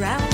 around.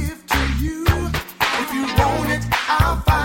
to you. If you want it, I'll find it.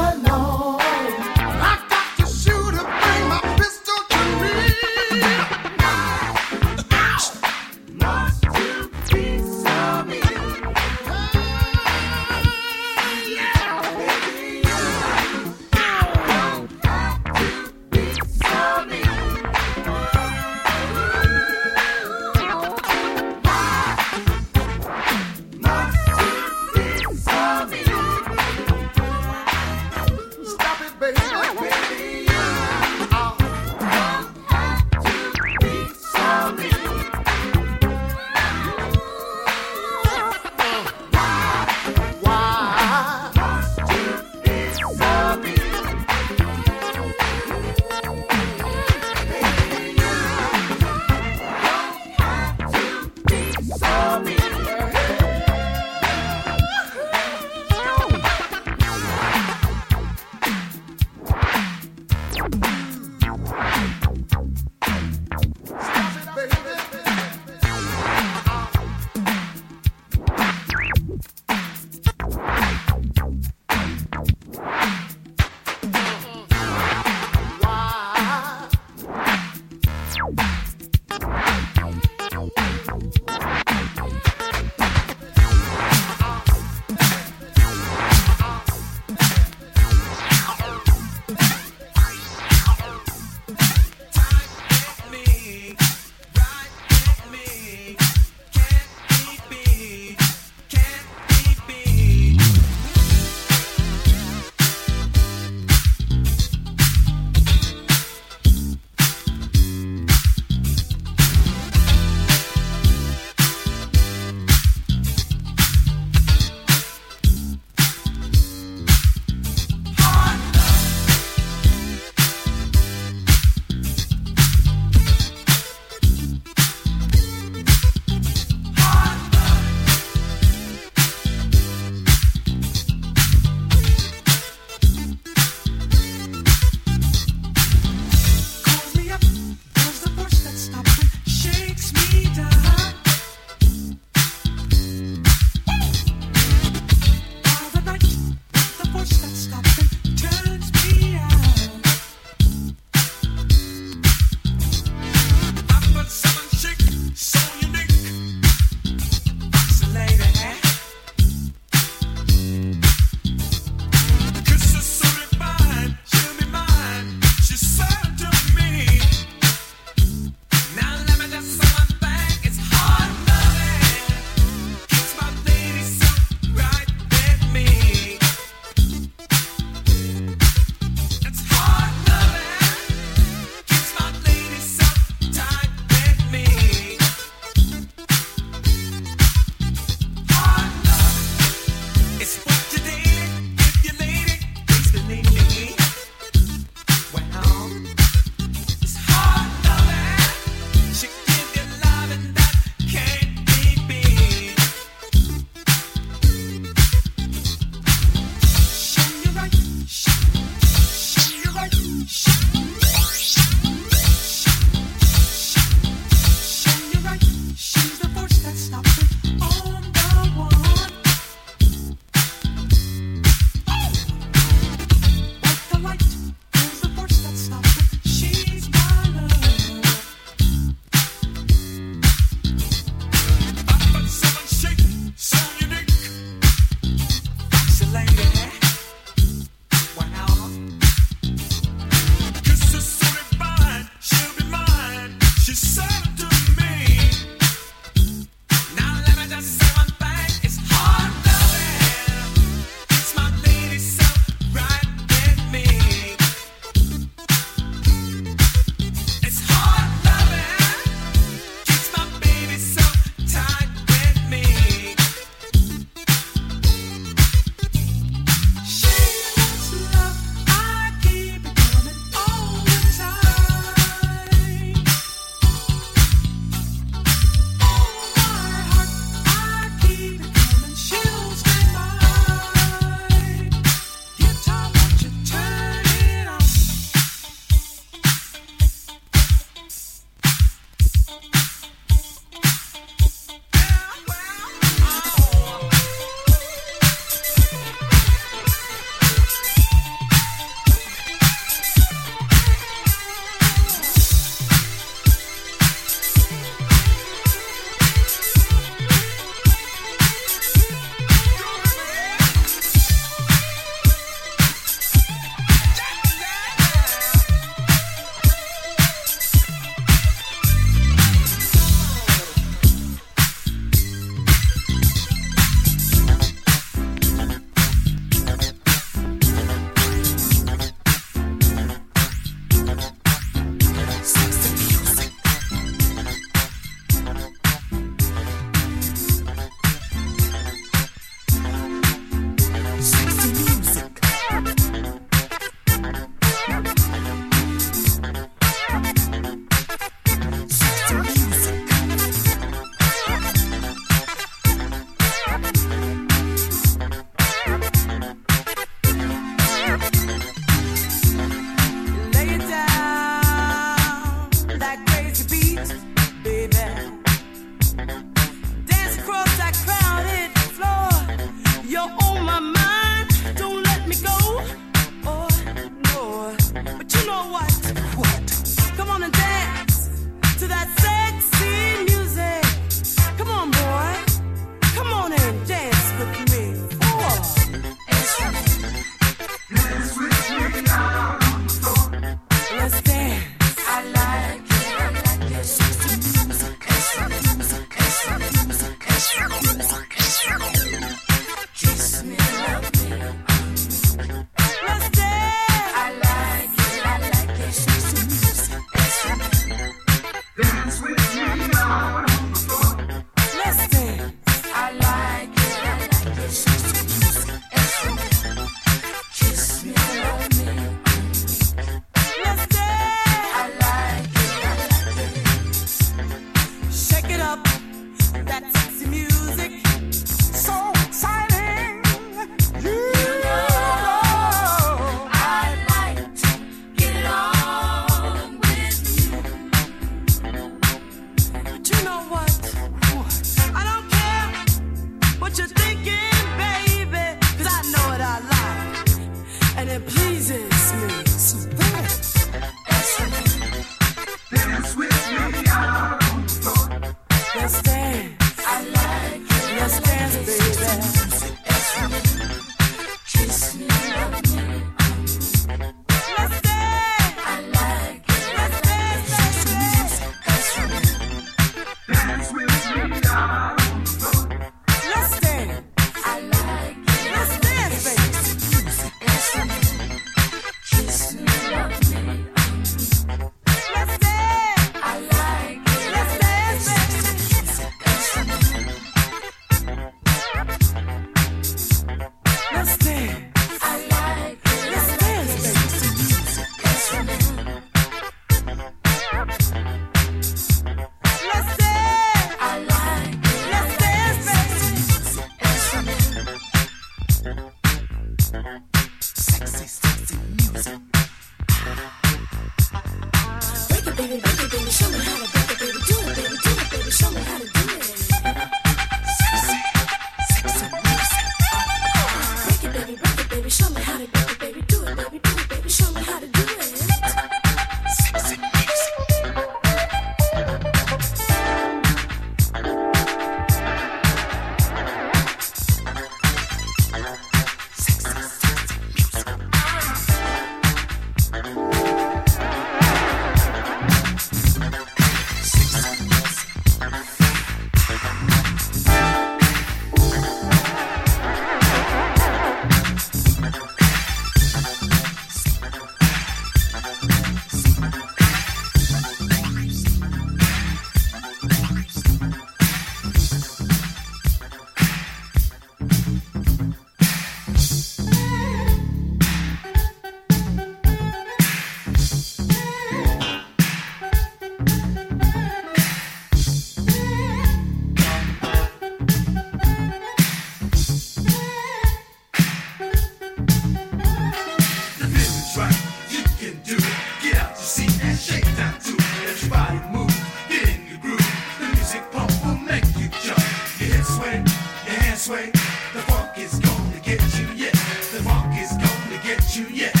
The funk is gonna get you, yeah. The funk is gonna get you, yeah.